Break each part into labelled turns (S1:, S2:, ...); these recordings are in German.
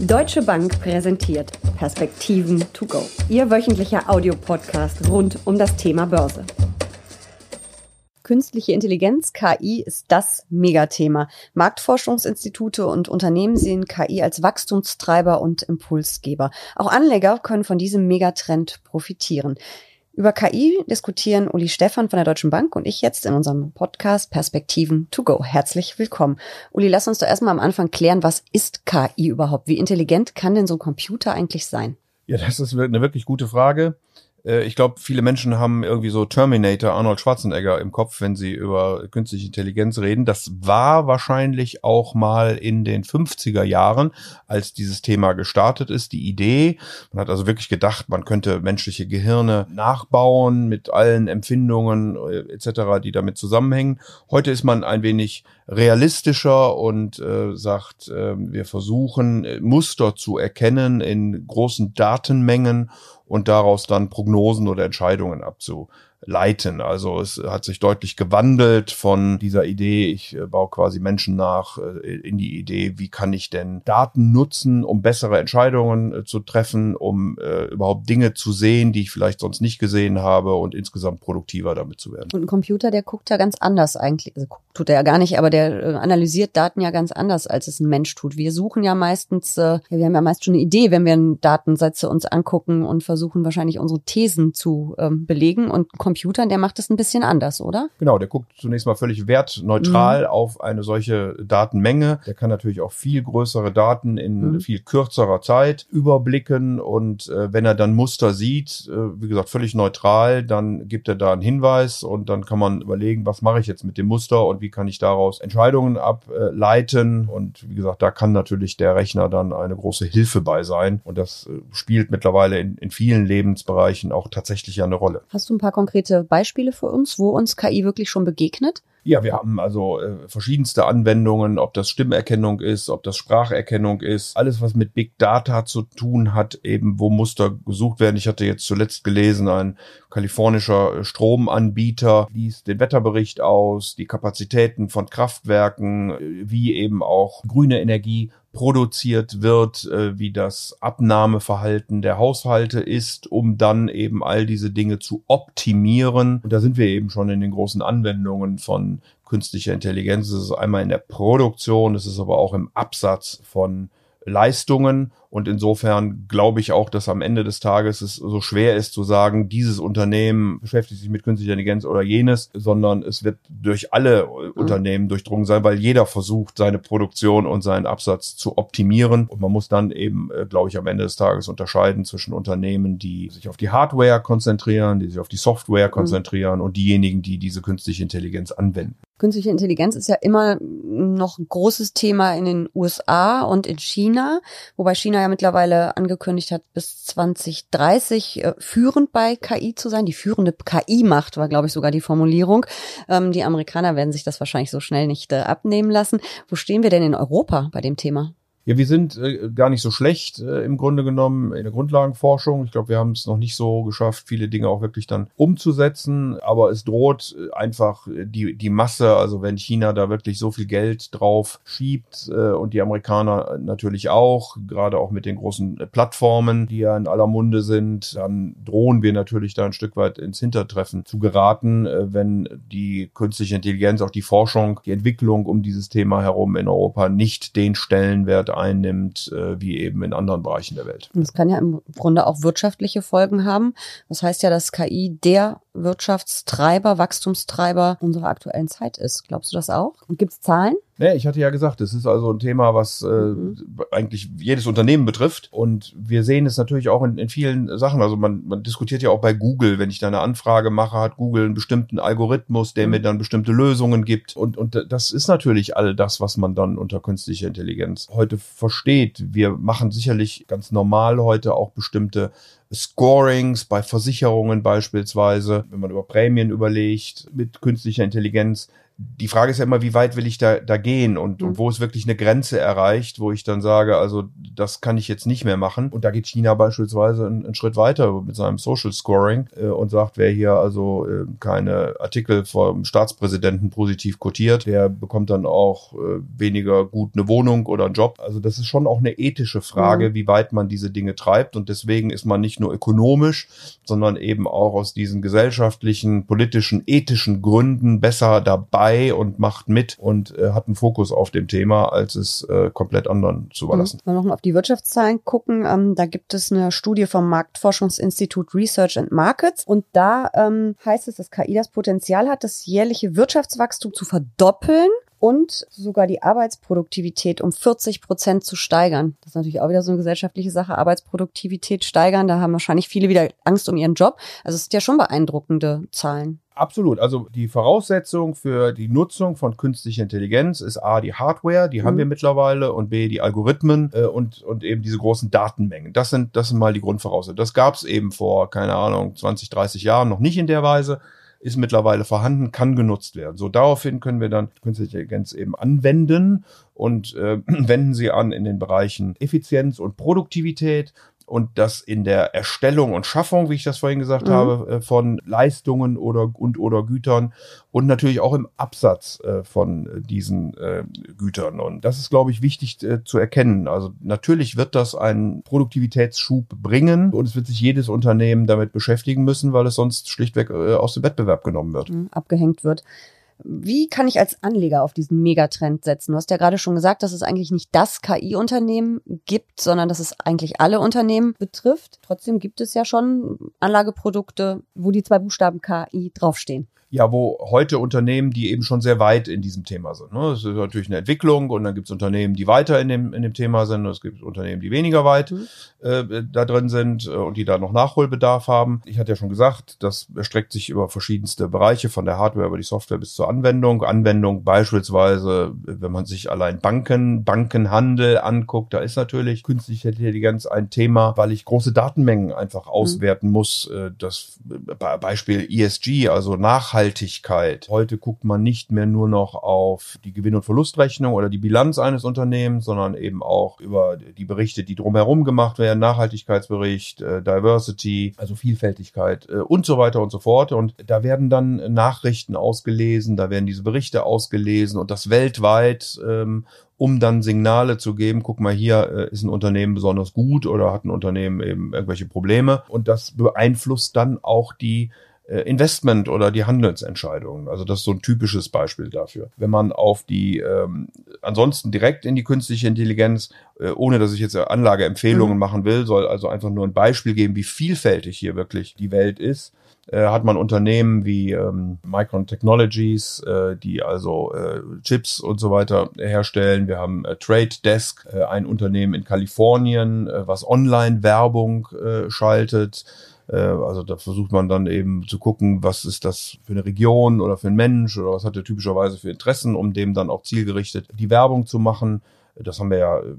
S1: Deutsche Bank präsentiert Perspektiven to go. Ihr wöchentlicher Audiopodcast rund um das Thema Börse. Künstliche Intelligenz, KI, ist das Megathema. Marktforschungsinstitute und Unternehmen sehen KI als Wachstumstreiber und Impulsgeber. Auch Anleger können von diesem Megatrend profitieren. Über KI diskutieren Uli Stefan von der Deutschen Bank und ich jetzt in unserem Podcast Perspektiven to go. Herzlich willkommen. Uli, lass uns doch erstmal am Anfang klären, was ist KI überhaupt? Wie intelligent kann denn so ein Computer eigentlich sein?
S2: Ja, das ist eine wirklich gute Frage. Äh, ich glaube, viele Menschen haben irgendwie so Terminator Arnold Schwarzenegger im Kopf, wenn sie über künstliche Intelligenz reden. Das war wahrscheinlich auch mal in den 50er Jahren, als dieses Thema gestartet ist, die Idee. Man hat also wirklich gedacht, man könnte menschliche Gehirne nachbauen mit allen Empfindungen äh, etc., die damit zusammenhängen. Heute ist man ein wenig realistischer und äh, sagt, äh, wir versuchen äh, Muster zu erkennen in großen Datenmengen und daraus dann Prognosen oder Entscheidungen abzu, leiten. Also es hat sich deutlich gewandelt von dieser Idee, ich äh, baue quasi Menschen nach, äh, in die Idee, wie kann ich denn Daten nutzen, um bessere Entscheidungen äh, zu treffen, um äh, überhaupt Dinge zu sehen, die ich vielleicht sonst nicht gesehen habe und insgesamt produktiver damit zu werden.
S1: Und ein Computer, der guckt ja ganz anders eigentlich. Also tut er ja gar nicht, aber der analysiert Daten ja ganz anders, als es ein Mensch tut. Wir suchen ja meistens, äh, wir haben ja meist schon eine Idee, wenn wir Datensätze uns angucken und versuchen wahrscheinlich unsere Thesen zu ähm, belegen und Computern, der macht das ein bisschen anders, oder?
S2: Genau, der guckt zunächst mal völlig wertneutral mhm. auf eine solche Datenmenge. Der kann natürlich auch viel größere Daten in mhm. viel kürzerer Zeit überblicken und äh, wenn er dann Muster sieht, äh, wie gesagt, völlig neutral, dann gibt er da einen Hinweis und dann kann man überlegen, was mache ich jetzt mit dem Muster und wie kann ich daraus Entscheidungen ableiten und wie gesagt, da kann natürlich der Rechner dann eine große Hilfe bei sein und das äh, spielt mittlerweile in, in vielen Lebensbereichen auch tatsächlich eine Rolle.
S1: Hast du ein paar konkrete Beispiele? Beispiele für uns, wo uns KI wirklich schon begegnet?
S2: Ja, wir haben also äh, verschiedenste Anwendungen, ob das Stimmerkennung ist, ob das Spracherkennung ist, alles was mit Big Data zu tun hat, eben wo Muster gesucht werden. Ich hatte jetzt zuletzt gelesen, ein kalifornischer Stromanbieter liest den Wetterbericht aus, die Kapazitäten von Kraftwerken, äh, wie eben auch grüne Energie produziert wird, äh, wie das Abnahmeverhalten der Haushalte ist, um dann eben all diese Dinge zu optimieren. Und da sind wir eben schon in den großen Anwendungen von künstlicher Intelligenz. Es ist einmal in der Produktion, es ist aber auch im Absatz von Leistungen und insofern glaube ich auch, dass am Ende des Tages es so schwer ist zu sagen, dieses Unternehmen beschäftigt sich mit künstlicher Intelligenz oder jenes, sondern es wird durch alle mhm. Unternehmen durchdrungen sein, weil jeder versucht, seine Produktion und seinen Absatz zu optimieren. Und man muss dann eben, äh, glaube ich, am Ende des Tages unterscheiden zwischen Unternehmen, die sich auf die Hardware konzentrieren, die sich auf die Software mhm. konzentrieren mhm. und diejenigen, die diese künstliche Intelligenz anwenden.
S1: Künstliche Intelligenz ist ja immer noch ein großes Thema in den USA und in China, wobei China ja mittlerweile angekündigt hat, bis 2030 äh, führend bei KI zu sein. Die führende KI-Macht war, glaube ich, sogar die Formulierung. Ähm, die Amerikaner werden sich das wahrscheinlich so schnell nicht äh, abnehmen lassen. Wo stehen wir denn in Europa bei dem Thema?
S2: Ja, wir sind äh, gar nicht so schlecht äh, im Grunde genommen in der Grundlagenforschung. Ich glaube, wir haben es noch nicht so geschafft, viele Dinge auch wirklich dann umzusetzen. Aber es droht äh, einfach die, die Masse, also wenn China da wirklich so viel Geld drauf schiebt äh, und die Amerikaner natürlich auch, gerade auch mit den großen Plattformen, die ja in aller Munde sind, dann drohen wir natürlich da ein Stück weit ins Hintertreffen zu geraten, äh, wenn die künstliche Intelligenz, auch die Forschung, die Entwicklung um dieses Thema herum in Europa nicht den Stellenwert einnimmt, äh, wie eben in anderen Bereichen der Welt.
S1: Das kann ja im Grunde auch wirtschaftliche Folgen haben. Das heißt ja, dass KI der Wirtschaftstreiber, Wachstumstreiber unserer aktuellen Zeit ist. Glaubst du das auch? Und gibt es Zahlen?
S2: Nee, ich hatte ja gesagt, es ist also ein Thema, was äh, mhm. eigentlich jedes Unternehmen betrifft. Und wir sehen es natürlich auch in, in vielen Sachen. Also man, man diskutiert ja auch bei Google, wenn ich da eine Anfrage mache, hat Google einen bestimmten Algorithmus, der mhm. mir dann bestimmte Lösungen gibt. Und, und das ist natürlich all das, was man dann unter künstlicher Intelligenz heute versteht. Wir machen sicherlich ganz normal heute auch bestimmte Scorings bei Versicherungen beispielsweise, wenn man über Prämien überlegt, mit künstlicher Intelligenz die Frage ist ja immer, wie weit will ich da, da gehen und, mhm. und wo ist wirklich eine Grenze erreicht, wo ich dann sage, also das kann ich jetzt nicht mehr machen. Und da geht China beispielsweise einen, einen Schritt weiter mit seinem Social Scoring äh, und sagt, wer hier also äh, keine Artikel vom Staatspräsidenten positiv kotiert, der bekommt dann auch äh, weniger gut eine Wohnung oder einen Job. Also das ist schon auch eine ethische Frage, mhm. wie weit man diese Dinge treibt. Und deswegen ist man nicht nur ökonomisch, sondern eben auch aus diesen gesellschaftlichen, politischen, ethischen Gründen besser dabei dabei und macht mit und äh, hat einen Fokus auf dem Thema, als es äh, komplett anderen zu überlassen.
S1: Mhm. Wenn wir noch mal auf die Wirtschaftszahlen gucken, ähm, da gibt es eine Studie vom Marktforschungsinstitut Research and Markets und da ähm, heißt es, dass KI das Potenzial hat, das jährliche Wirtschaftswachstum zu verdoppeln und sogar die Arbeitsproduktivität um 40 Prozent zu steigern. Das ist natürlich auch wieder so eine gesellschaftliche Sache, Arbeitsproduktivität steigern. Da haben wahrscheinlich viele wieder Angst um ihren Job. Also es sind ja schon beeindruckende Zahlen.
S2: Absolut. Also die Voraussetzung für die Nutzung von künstlicher Intelligenz ist A, die Hardware, die mhm. haben wir mittlerweile, und B, die Algorithmen äh, und, und eben diese großen Datenmengen. Das sind, das sind mal die Grundvoraussetzungen. Das gab es eben vor, keine Ahnung, 20, 30 Jahren noch nicht in der Weise ist mittlerweile vorhanden, kann genutzt werden. So daraufhin können wir dann künstliche Intelligenz eben anwenden und äh, wenden sie an in den Bereichen Effizienz und Produktivität und das in der Erstellung und Schaffung, wie ich das vorhin gesagt mhm. habe, äh, von Leistungen oder und oder Gütern und natürlich auch im Absatz äh, von diesen äh, Gütern. Und das ist, glaube ich, wichtig zu erkennen. Also natürlich wird das einen Produktivitätsschub bringen und es wird sich jedes Unternehmen damit beschäftigen müssen, weil es sonst schlichtweg aus dem Wettbewerb genommen wird.
S1: Mhm, abgehängt wird. Wie kann ich als Anleger auf diesen Megatrend setzen? Du hast ja gerade schon gesagt, dass es eigentlich nicht das KI-Unternehmen gibt, sondern dass es eigentlich alle Unternehmen betrifft. Trotzdem gibt es ja schon Anlageprodukte, wo die zwei Buchstaben KI draufstehen
S2: ja, wo heute Unternehmen, die eben schon sehr weit in diesem Thema sind. Ne? Das ist natürlich eine Entwicklung und dann gibt es Unternehmen, die weiter in dem, in dem Thema sind und es gibt Unternehmen, die weniger weit mhm. äh, da drin sind äh, und die da noch Nachholbedarf haben. Ich hatte ja schon gesagt, das erstreckt sich über verschiedenste Bereiche, von der Hardware über die Software bis zur Anwendung. Anwendung beispielsweise, wenn man sich allein Banken, Bankenhandel anguckt, da ist natürlich künstliche Intelligenz ein Thema, weil ich große Datenmengen einfach mhm. auswerten mhm. muss. Äh, das Beispiel ESG, also Nachhaltigkeit Nachhaltigkeit. Heute guckt man nicht mehr nur noch auf die Gewinn- und Verlustrechnung oder die Bilanz eines Unternehmens, sondern eben auch über die Berichte, die drumherum gemacht werden, Nachhaltigkeitsbericht, äh, Diversity, also Vielfältigkeit äh, und so weiter und so fort. Und da werden dann Nachrichten ausgelesen, da werden diese Berichte ausgelesen und das weltweit ähm, um dann Signale zu geben, guck mal, hier äh, ist ein Unternehmen besonders gut oder hat ein Unternehmen eben irgendwelche Probleme. Und das beeinflusst dann auch die Investment oder die Handelsentscheidungen. Also das ist so ein typisches Beispiel dafür. Wenn man auf die ähm, ansonsten direkt in die künstliche Intelligenz, äh, ohne dass ich jetzt Anlageempfehlungen mhm. machen will, soll also einfach nur ein Beispiel geben, wie vielfältig hier wirklich die Welt ist äh, hat man Unternehmen wie ähm, Micron Technologies, äh, die also äh, Chips und so weiter herstellen. Wir haben äh, Trade Desk, äh, ein Unternehmen in Kalifornien, äh, was Online-Werbung äh, schaltet. Äh, also da versucht man dann eben zu gucken, was ist das für eine Region oder für ein Mensch oder was hat er typischerweise für Interessen, um dem dann auch zielgerichtet die Werbung zu machen. Das haben wir ja äh,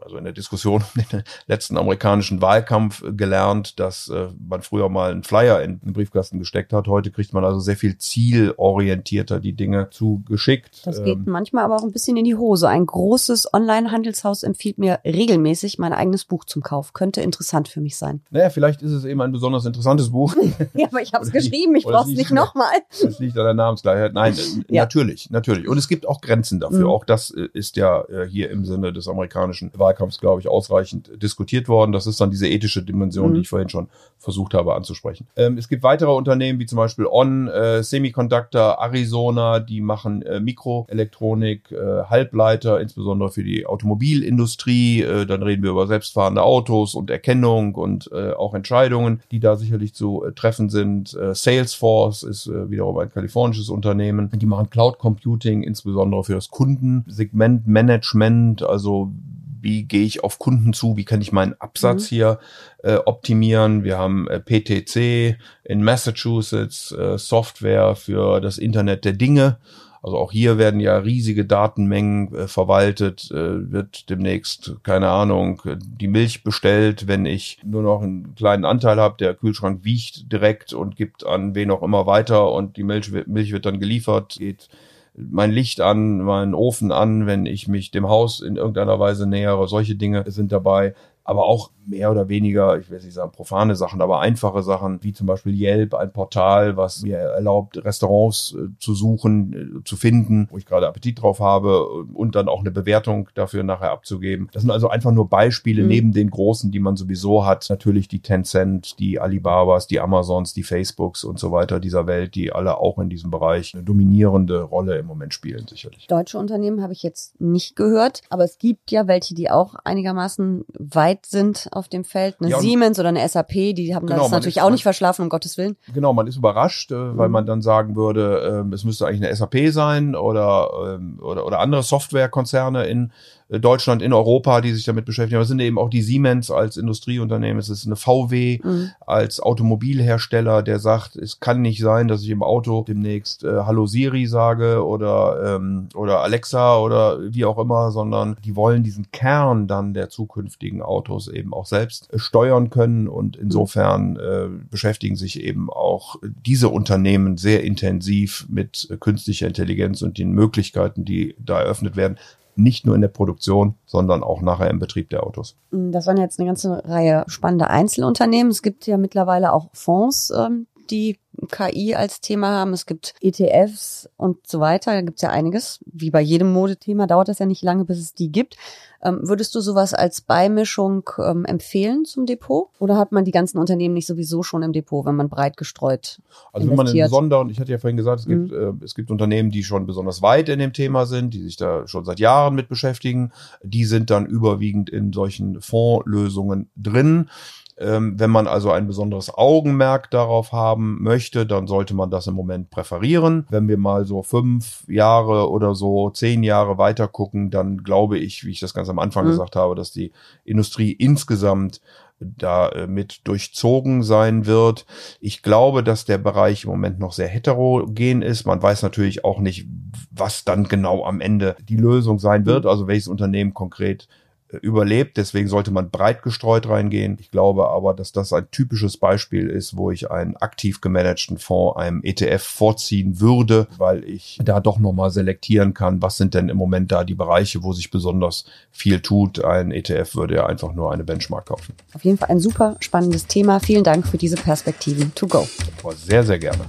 S2: also in der Diskussion um den letzten amerikanischen Wahlkampf gelernt, dass äh, man früher mal einen Flyer in den Briefkasten gesteckt hat. Heute kriegt man also sehr viel zielorientierter die Dinge zugeschickt.
S1: Das geht ähm, manchmal aber auch ein bisschen in die Hose. Ein großes Online-Handelshaus empfiehlt mir regelmäßig mein eigenes Buch zum Kauf. Könnte interessant für mich sein.
S2: Naja, vielleicht ist es eben ein besonders interessantes Buch.
S1: ja, aber ich habe es geschrieben, ich brauche es nicht nochmal.
S2: Das liegt an der Namensgleichheit. Nein, ja. natürlich, natürlich. Und es gibt auch Grenzen dafür. Mhm. Auch das äh, ist ja äh, hier im Sinne des amerikanischen Wahlkampfs Wahlkampfs, glaube ich, ausreichend diskutiert worden. Das ist dann diese ethische Dimension, mhm. die ich vorhin schon versucht habe anzusprechen. Ähm, es gibt weitere Unternehmen, wie zum Beispiel On, äh, Semiconductor, Arizona, die machen äh, Mikroelektronik, äh, Halbleiter, insbesondere für die Automobilindustrie. Äh, dann reden wir über selbstfahrende Autos und Erkennung und äh, auch Entscheidungen, die da sicherlich zu äh, treffen sind. Äh, Salesforce ist äh, wiederum ein kalifornisches Unternehmen. Die machen Cloud Computing, insbesondere für das Kundensegmentmanagement, also wie gehe ich auf Kunden zu, wie kann ich meinen Absatz mhm. hier äh, optimieren. Wir haben äh, PTC in Massachusetts, äh, Software für das Internet der Dinge. Also auch hier werden ja riesige Datenmengen äh, verwaltet, äh, wird demnächst, keine Ahnung, die Milch bestellt, wenn ich nur noch einen kleinen Anteil habe, der Kühlschrank wiegt direkt und gibt an wen auch immer weiter und die Milch, Milch wird dann geliefert, geht mein Licht an, meinen Ofen an, wenn ich mich dem Haus in irgendeiner Weise nähere. Solche Dinge sind dabei aber auch mehr oder weniger, ich will nicht sagen profane Sachen, aber einfache Sachen, wie zum Beispiel Yelp, ein Portal, was mir erlaubt, Restaurants äh, zu suchen, äh, zu finden, wo ich gerade Appetit drauf habe und dann auch eine Bewertung dafür nachher abzugeben. Das sind also einfach nur Beispiele mhm. neben den großen, die man sowieso hat. Natürlich die Tencent, die Alibabas, die Amazons, die Facebooks und so weiter dieser Welt, die alle auch in diesem Bereich eine dominierende Rolle im Moment spielen, sicherlich.
S1: Deutsche Unternehmen habe ich jetzt nicht gehört, aber es gibt ja welche, die auch einigermaßen weit sind auf dem Feld. Eine ja, Siemens oder eine SAP, die haben genau, das natürlich auch nicht verschlafen, um Gottes Willen.
S2: Genau, man ist überrascht, äh, weil mhm. man dann sagen würde, äh, es müsste eigentlich eine SAP sein oder, äh, oder, oder andere Softwarekonzerne in Deutschland, in Europa, die sich damit beschäftigen. Aber es sind eben auch die Siemens als Industrieunternehmen, es ist eine VW mhm. als Automobilhersteller, der sagt, es kann nicht sein, dass ich im Auto demnächst äh, Hallo Siri sage oder, ähm, oder Alexa oder wie auch immer, sondern die wollen diesen Kern dann der zukünftigen Autos eben auch selbst äh, steuern können und insofern äh, beschäftigen sich eben auch diese Unternehmen sehr intensiv mit äh, künstlicher Intelligenz und den Möglichkeiten, die da eröffnet werden nicht nur in der Produktion, sondern auch nachher im Betrieb der Autos.
S1: Das waren jetzt eine ganze Reihe spannender Einzelunternehmen. Es gibt ja mittlerweile auch Fonds, ähm, die KI als Thema haben. Es gibt ETFs und so weiter. Da gibt es ja einiges. Wie bei jedem Modethema dauert das ja nicht lange, bis es die gibt. Ähm, würdest du sowas als Beimischung ähm, empfehlen zum Depot? Oder hat man die ganzen Unternehmen nicht sowieso schon im Depot, wenn man breit gestreut
S2: Also wenn man in besonderen, ich hatte ja vorhin gesagt, es gibt, mhm. äh, es gibt Unternehmen, die schon besonders weit in dem Thema sind, die sich da schon seit Jahren mit beschäftigen. Die sind dann überwiegend in solchen Fondslösungen drin. Ähm, wenn man also ein besonderes Augenmerk darauf haben möchte, dann sollte man das im Moment präferieren. Wenn wir mal so fünf Jahre oder so zehn Jahre weiter gucken, dann glaube ich, wie ich das ganz am Anfang mhm. gesagt habe, dass die Industrie insgesamt da äh, mit durchzogen sein wird. Ich glaube, dass der Bereich im Moment noch sehr heterogen ist. Man weiß natürlich auch nicht, was dann genau am Ende die Lösung sein wird, mhm. also welches Unternehmen konkret überlebt. Deswegen sollte man breit gestreut reingehen. Ich glaube aber, dass das ein typisches Beispiel ist, wo ich einen aktiv gemanagten Fonds einem ETF vorziehen würde, weil ich da doch nochmal selektieren kann, was sind denn im Moment da die Bereiche, wo sich besonders viel tut. Ein ETF würde ja einfach nur eine Benchmark kaufen.
S1: Auf jeden Fall ein super spannendes Thema. Vielen Dank für diese Perspektiven to go.
S2: Sehr, sehr gerne.